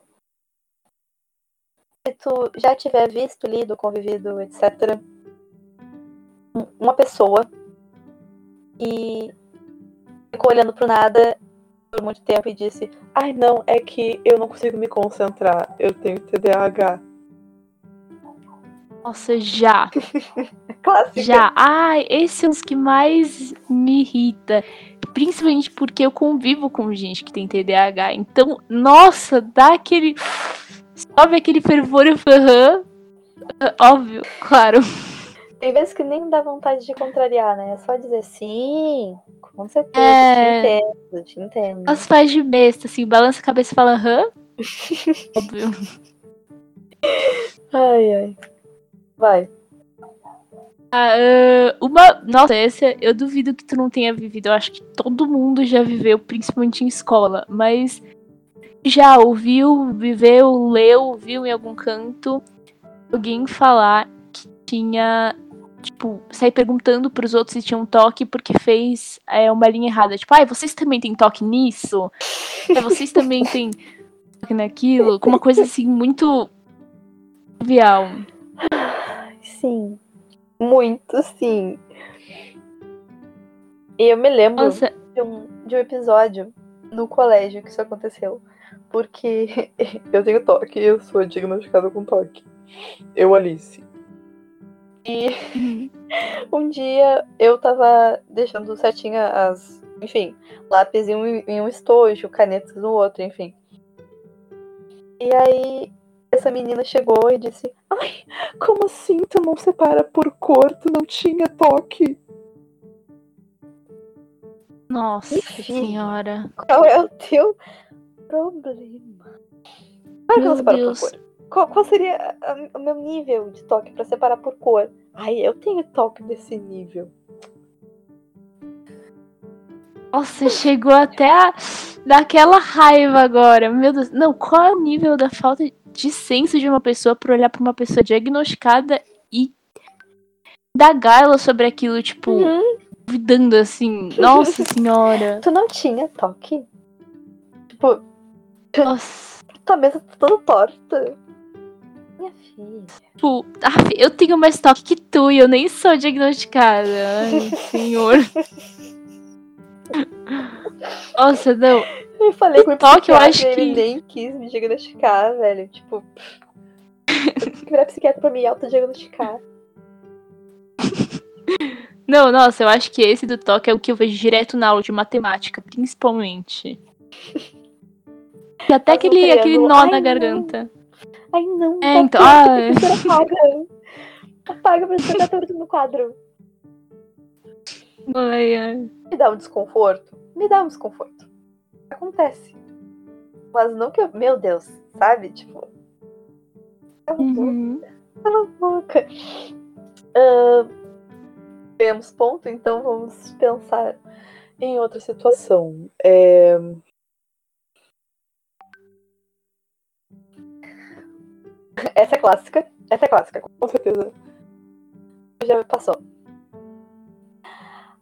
Se tu já tiver visto, lido, convivido, etc., uma pessoa e ficou olhando pro nada por muito tempo e disse: Ai, não, é que eu não consigo me concentrar, eu tenho TDAH. Nossa, já. [laughs] Clássica. Já. Ai, esse é um dos que mais me irrita. Principalmente porque eu convivo com gente que tem TDAH. Então, nossa, dá aquele. Sobe aquele fervor e aham. Óbvio, claro. Tem vezes que nem dá vontade de contrariar, né? É só dizer sim, com certeza, é... te entendo, te entendo. As faz de besta, assim, balança a cabeça e fala aham. [laughs] Óbvio. Ai, ai. Vai. Ah, uh, uma. Nossa, essa eu duvido que tu não tenha vivido. Eu acho que todo mundo já viveu, principalmente em escola. Mas já ouviu, viveu, leu, viu em algum canto alguém falar que tinha. Tipo, sair perguntando pros outros se tinham toque porque fez é, uma linha errada. Tipo, ai, ah, vocês também têm toque nisso? É, vocês também têm toque naquilo? Com uma coisa assim muito trivial. Sim. Muito, sim. E eu me lembro Nossa. de um, de um episódio no colégio que isso aconteceu. Porque [laughs] eu tenho toque, eu sou diagnosticada com toque. Eu, Alice. E uhum. [laughs] um dia eu tava deixando certinho as. Enfim, lápis em um, em um estojo, canetas no outro, enfim. E aí essa menina chegou e disse: Ai, como assim tu não separa por cor? Tu não tinha toque? Nossa Enfim, senhora. Qual é o teu problema? Claro que não separo Deus. por cor. Qual, qual seria o meu nível de toque para separar por cor? Ai, eu tenho toque desse nível. Nossa, chegou até a daquela raiva agora. Meu Deus. Não, qual é o nível da falta de senso de uma pessoa por olhar para uma pessoa diagnosticada e indagar ela sobre aquilo, tipo, uhum. duvidando assim. [laughs] Nossa senhora. Tu não tinha toque? Tipo. Nossa. Tua mesa tá toda torta. Minha filha. Tipo, eu tenho mais toque que tu e eu nem sou diagnosticada. Ai, senhor. [laughs] Nossa, não. Eu falei com o toque, eu acho que ele nem quis me diagnosticar, velho. Tipo, que virar psiquiatra pra me autodiagnosticar. [laughs] Não, nossa, eu acho que esse do toque é o que eu vejo direto na aula de matemática, principalmente. E até aquele, aquele nó Ai, na não. garganta. Ai, não. É, então. Ai. Apaga. Apaga pra você tudo no quadro. Ai, ai. Me dá um desconforto? Me dá um desconforto acontece. Mas não que eu. Meu Deus, sabe? Tipo. Cala uhum. A boca. Uh, temos ponto, então vamos pensar em outra situação. É... Essa é clássica. Essa é clássica, com certeza. Já passou.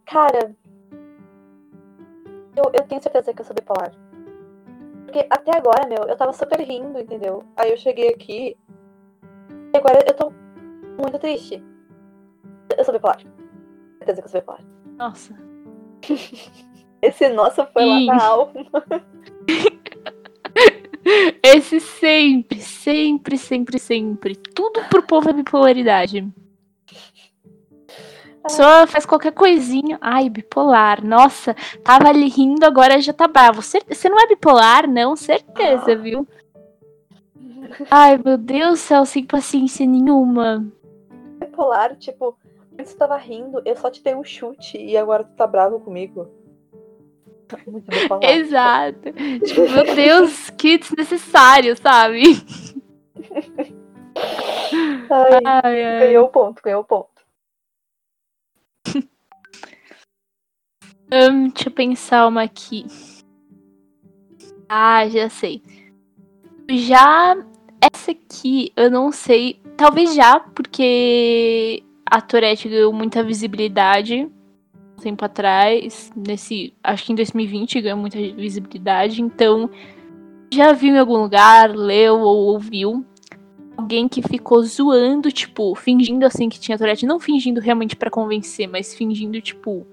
Cara, eu, eu tenho certeza que eu sou bipolar. Porque até agora, meu, eu tava super rindo, entendeu? Aí eu cheguei aqui. E agora eu tô muito triste. Eu sou bipolar. Certeza que eu sou bipolar. Nossa. [laughs] Esse nossa foi lá na alma. [laughs] Esse sempre, sempre, sempre, sempre. Tudo pro povo é bipolaridade pessoa faz qualquer coisinha. Ai, bipolar. Nossa, tava ali rindo, agora já tá bravo. Você não é bipolar, não? Certeza, viu? Ai, meu Deus do céu, sem paciência nenhuma. bipolar, tipo, antes tu tava rindo, eu só te dei um chute e agora tu tá bravo comigo. [laughs] Muito bipolar. Exato. tipo, meu Deus, que desnecessário, sabe? [laughs] ai, ai, ai. Ganhou o ponto, ganhou o ponto. [laughs] um, deixa eu pensar uma aqui. Ah, já sei. Já essa aqui, eu não sei. Talvez já, porque a Tourette ganhou muita visibilidade um tempo atrás. Nesse. Acho que em 2020 ganhou muita visibilidade. Então, já viu em algum lugar, leu ou ouviu alguém que ficou zoando, tipo, fingindo assim que tinha Tourette. Não fingindo realmente para convencer, mas fingindo, tipo.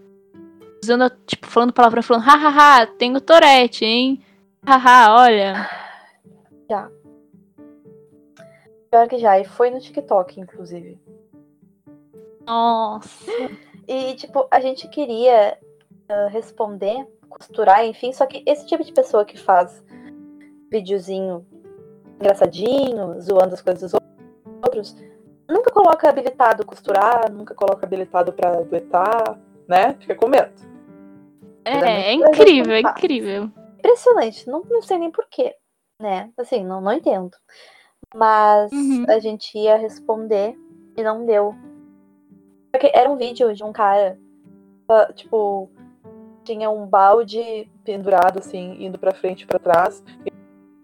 Usando, tipo, falando palavra, falando, hahaha, tenho Tourette, hein? Haha, olha. Já. Pior que já, e foi no TikTok, inclusive. Nossa. E, tipo, a gente queria uh, responder, costurar, enfim, só que esse tipo de pessoa que faz videozinho engraçadinho, zoando as coisas dos outros, nunca coloca habilitado costurar, nunca coloca habilitado para duetar, né? Fica com medo. É, é, é incrível, é incrível. Impressionante, não, não sei nem porquê, né? Assim, não, não entendo. Mas uhum. a gente ia responder e não deu. Porque era um vídeo de um cara, ah, tipo, tinha um balde pendurado, assim, indo pra frente e pra trás.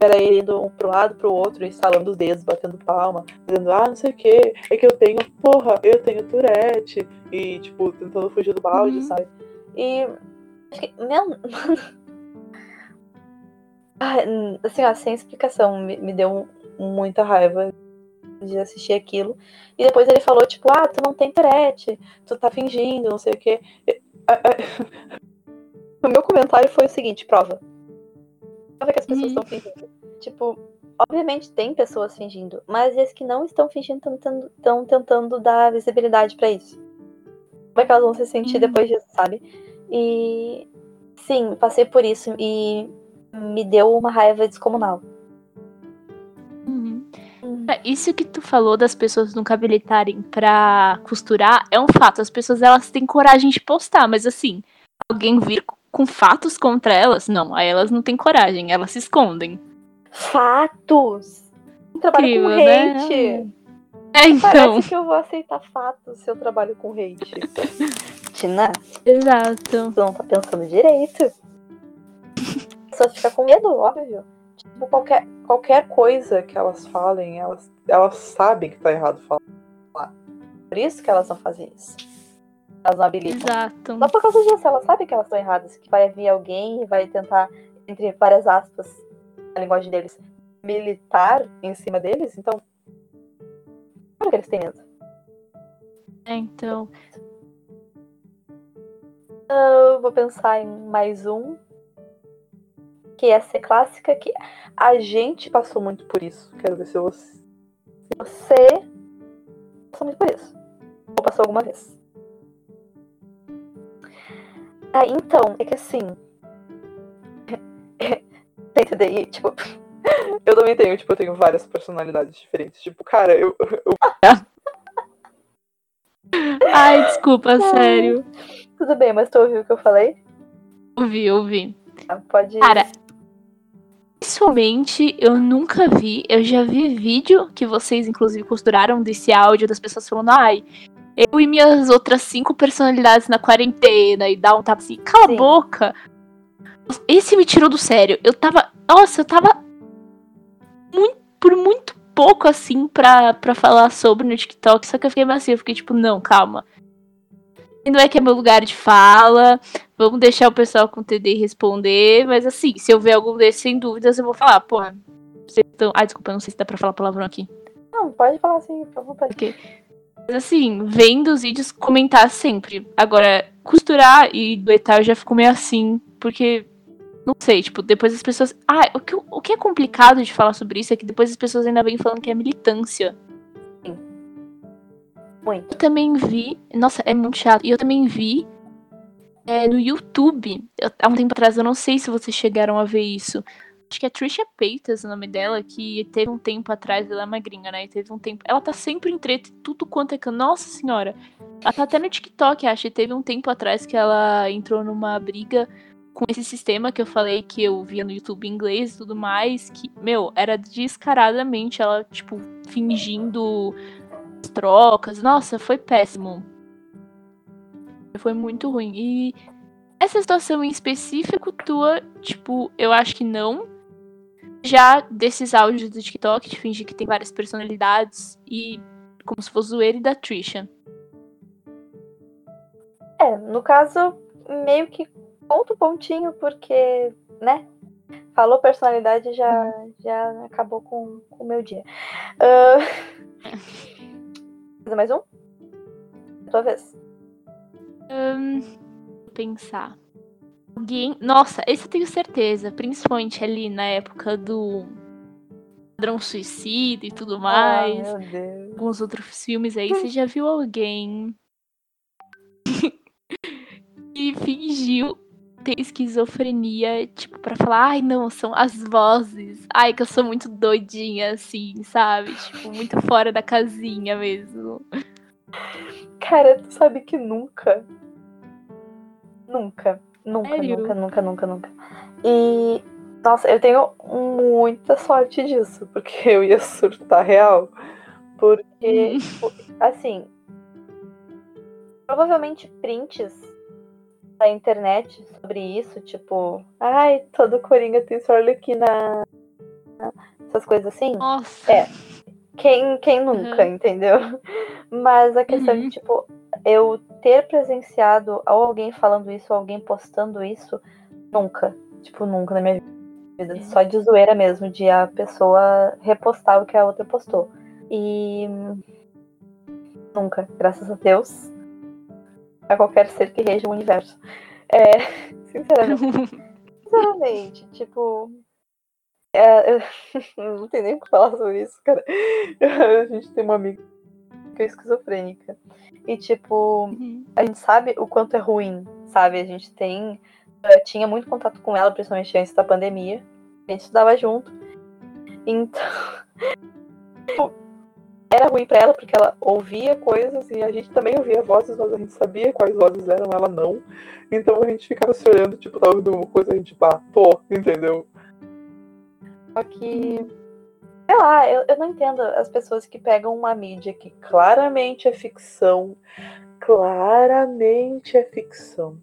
Era ele indo um pro lado, pro outro, instalando os dedos, batendo palma, dizendo, ah, não sei o que, é que eu tenho, porra, eu tenho Tourette. E, tipo, tentando fugir do balde, uhum. sabe? E. Meu. [laughs] assim, ó, sem explicação, me, me deu muita raiva de assistir aquilo. E depois ele falou, tipo, ah, tu não tem Tourette, tu tá fingindo, não sei o quê. [laughs] O meu comentário foi o seguinte, prova. Prova que as pessoas estão uhum. fingindo. Tipo, obviamente tem pessoas fingindo, mas as que não estão fingindo estão tentando dar visibilidade para isso. Como é que elas vão se sentir uhum. depois disso, sabe? E sim, passei por isso e me deu uma raiva descomunal. É, isso que tu falou das pessoas nunca habilitarem pra costurar é um fato. As pessoas elas têm coragem de postar, mas assim, alguém vir com fatos contra elas, não. Aí elas não têm coragem, elas se escondem. Fatos? Trabalho Incrível, com hate. Né? É, então. Parece que eu vou aceitar fatos se eu trabalho com hate. [laughs] Tina? Exato. Tu não tá pensando direito. Pessoa fica com medo, óbvio. Tipo, qualquer, qualquer coisa que elas falem, elas, elas sabem que tá errado falar. Por isso que elas não fazem isso. Elas não habilitam. Exato. Só por causa disso, elas sabem que elas estão erradas, que vai vir alguém e vai tentar, entre várias aspas, a linguagem deles, militar em cima deles, então. Claro que eles têm medo. É, então. Eu vou pensar em mais um que é ser clássica, que a gente passou muito por isso. Quero ver se você, você passou muito por isso. Ou passou alguma vez. Ah, então, é que assim. [laughs] TDI, tipo. [laughs] Eu também tenho, tipo, eu tenho várias personalidades diferentes. Tipo, cara, eu. eu... [laughs] Ai, desculpa, Ai. sério. Tudo bem, mas tu ouviu o que eu falei? Ouvi, ouvi. Ah, pode. Cara, Pessoalmente, eu nunca vi. Eu já vi vídeo que vocês, inclusive, costuraram desse áudio das pessoas falando, ai, eu e minhas outras cinco personalidades na quarentena e dá um tapa assim, cala Sim. a boca. Esse me tirou do sério. Eu tava. Nossa, eu tava. Muito, por muito pouco assim pra, pra falar sobre no TikTok. Só que eu fiquei mais assim, eu fiquei tipo, não, calma. Não é que é meu lugar de fala. Vamos deixar o pessoal com o TD responder. Mas assim, se eu ver algum desses, sem dúvidas, eu vou falar, pô. Vocês estão. Ai, desculpa, não sei se dá pra falar palavrão aqui. Não, pode falar assim, por favor. Okay. Mas assim, vendo os vídeos, comentar sempre. Agora, costurar e duetar eu já fico meio assim, porque. Não sei, tipo, depois as pessoas. Ah, o que, o que é complicado de falar sobre isso é que depois as pessoas ainda vêm falando que é militância. Sim. Muito. Eu também vi. Nossa, é muito chato. E eu também vi é, no YouTube, eu, há um tempo atrás, eu não sei se vocês chegaram a ver isso, Acho que é Trisha Paytas o nome dela, que teve um tempo atrás, ela é magrinha, né? E teve um tempo. Ela tá sempre em treta, tudo quanto é. Nossa senhora! Ela tá até no TikTok, acho. E teve um tempo atrás que ela entrou numa briga com esse sistema que eu falei que eu via no YouTube inglês e tudo mais. Que, meu, era descaradamente ela, tipo, fingindo trocas. Nossa, foi péssimo. Foi muito ruim. E essa situação em específico tua, tipo, eu acho que não. Já desses áudios do TikTok, de fingir que tem várias personalidades e como se fosse zoeira e da Trisha. É, no caso, meio que ponto pontinho, porque, né? Falou personalidade já, uhum. já acabou com o meu dia. Uh... [laughs] Fazer mais um? Tua vez. Um, pensar. Alguém. Nossa, esse eu tenho certeza. Principalmente ali na época do Padrão Suicida e tudo mais. Oh, Alguns outros filmes aí. Você já viu alguém [laughs] que fingiu ter esquizofrenia, tipo, para falar, ai não, são as vozes. Ai, que eu sou muito doidinha, assim, sabe? Tipo, muito fora da casinha mesmo. Cara, tu sabe que nunca. Nunca. Nunca, Sério? nunca, nunca, nunca, nunca. E. Nossa, eu tenho muita sorte disso, porque [laughs] eu ia surtar real. Porque, hum. tipo, assim. Provavelmente prints da internet sobre isso, tipo, ai, todo Coringa tem sua na essas coisas assim. Nossa. É. Quem, quem nunca, uhum. entendeu? [laughs] Mas a questão uhum. de, tipo, eu ter presenciado alguém falando isso, alguém postando isso, nunca. Tipo, nunca na minha vida. Só de zoeira mesmo, de a pessoa repostar o que a outra postou. E nunca, graças a Deus, a qualquer ser que reja o universo. É, [laughs] sinceramente, sinceramente, tipo. É, [laughs] eu, não tem nem o que falar sobre isso, cara. [laughs] A gente tem uma amiga que esquizofrênica. E, tipo, uhum. a gente sabe o quanto é ruim, sabe? A gente tem. Eh, tinha muito contato com ela, principalmente antes da pandemia. A gente estudava junto. Então. [laughs] era ruim para ela porque ela ouvia coisas e a gente também ouvia vozes, mas a gente sabia quais vozes eram, ela não. Então a gente ficava se olhando, tipo, tava ouvindo uma coisa, a gente, pá, pô, entendeu? Só que. Sei lá, eu, eu não entendo as pessoas que pegam uma mídia que claramente é ficção, claramente é ficção,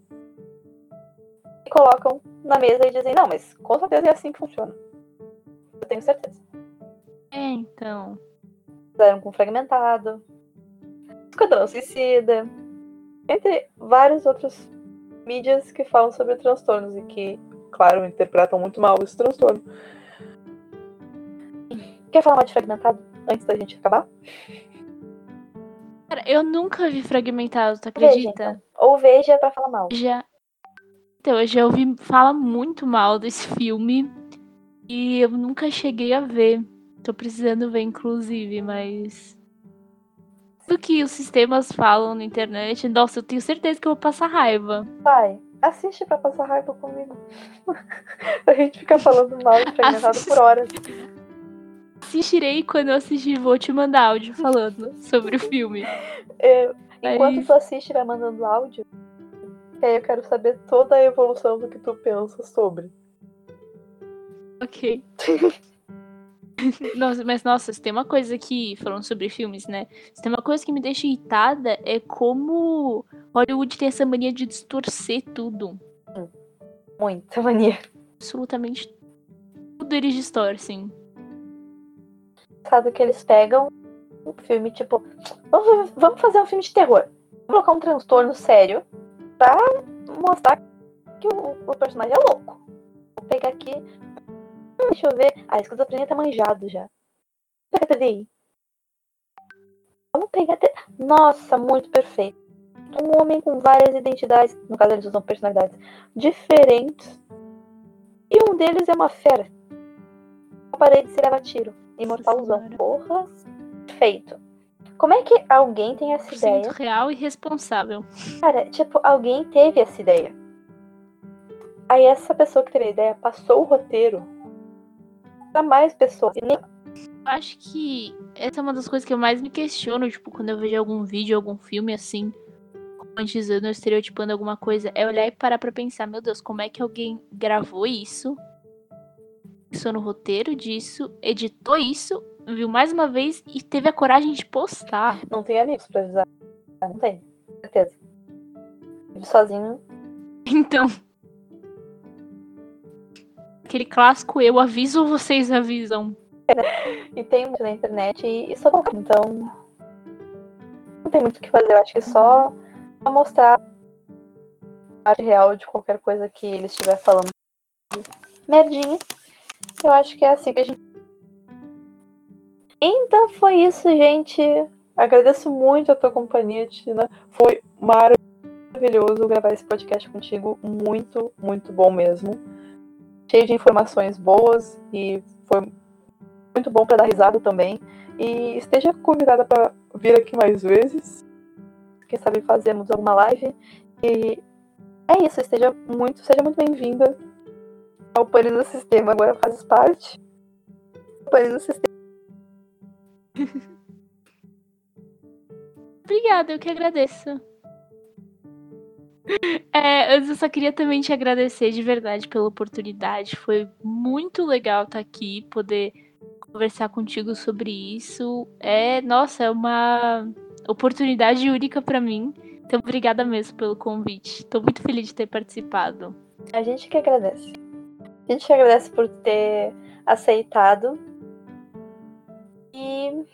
e colocam na mesa e dizem, não, mas com certeza é assim que funciona. Eu tenho certeza. É, então fizeram com Fragmentado, Esquadrão Suicida, entre vários outros mídias que falam sobre transtornos e que, claro, interpretam muito mal esse transtorno. Quer falar mais de Fragmentado antes da gente acabar? Cara, eu nunca vi Fragmentado, tu acredita? Veja, então. Ou veja pra falar mal. Já. Então, eu já ouvi falar muito mal desse filme e eu nunca cheguei a ver. Tô precisando ver, inclusive, mas. Do que os sistemas falam na internet, nossa, eu tenho certeza que eu vou passar raiva. Vai, assiste pra passar raiva comigo. [laughs] a gente fica falando mal e fragmentado por horas. Assistirei quando eu assistir, vou te mandar áudio falando sobre o filme. É, enquanto aí... tu assiste vai mandando áudio, aí eu quero saber toda a evolução do que tu pensa sobre. Ok. [laughs] nossa, mas nossa, se tem uma coisa que, falando sobre filmes, né? Se tem uma coisa que me deixa irritada é como Hollywood tem essa mania de distorcer tudo. Muita mania. Absolutamente tudo eles distorcem. Sabe que eles pegam um filme tipo, vamos fazer um filme de terror. Vamos colocar um transtorno sério pra mostrar que o, o personagem é louco. Vou pegar aqui Hum, deixa eu ver. Ah, esquizofrenia tá manjado já. Pega TDI. Vamos pegar. Nossa, muito perfeito. Um homem com várias identidades. No caso, eles usam personalidades diferentes. E um deles é uma fera. A parede se leva tiro. Imortalzão. Porra. Feito. Como é que alguém tem essa ideia? real e responsável. Cara, tipo, alguém teve essa ideia. Aí essa pessoa que teve a ideia passou o roteiro para mais pessoas. Acho que essa é uma das coisas que eu mais me questiono, tipo, quando eu vejo algum vídeo, algum filme assim, romantizando, estereotipando alguma coisa, é olhar e parar pra pensar, meu Deus, como é que alguém gravou isso, pensou no roteiro disso, editou isso, viu mais uma vez e teve a coragem de postar. Não tem amigos pra avisar. Não tem, certeza. Vive sozinho. [laughs] Então. Aquele clássico eu aviso ou vocês avisam? [laughs] e tem muito na internet e, e só então não tem muito o que fazer. Eu acho que só mostrar a real de qualquer coisa que ele estiver falando. Merdinha. Eu acho que é assim que a gente. Então foi isso, gente. Agradeço muito a tua companhia, Tina. Foi maravilhoso gravar esse podcast contigo. Muito, muito bom mesmo. Cheio de informações boas e foi muito bom para dar risada também. E esteja convidada para vir aqui mais vezes. Quem sabe fazemos alguma live. E é isso, esteja muito, seja muito bem-vinda ao Pane do Sistema. Agora faz parte do Pane do Sistema. [laughs] Obrigada, eu que agradeço. É, eu só queria também te agradecer de verdade pela oportunidade. Foi muito legal estar aqui, poder conversar contigo sobre isso. É, nossa, é uma oportunidade única para mim. Então, obrigada mesmo pelo convite. Estou muito feliz de ter participado. A gente que agradece. A gente agradece por ter aceitado. E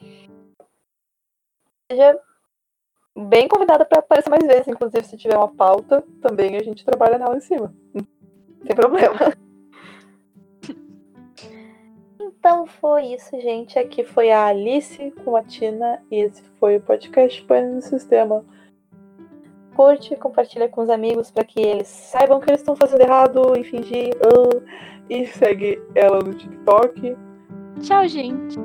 seja bem convidada para aparecer mais vezes. Inclusive, se tiver uma pauta, também a gente trabalha nela em cima. Não tem problema. [laughs] Então foi isso, gente. Aqui foi a Alice com a Tina e esse foi o podcast Pane no Sistema. Curte, compartilha com os amigos para que eles saibam que eles estão fazendo errado e fingir. Uh, e segue ela no TikTok. Tchau, gente.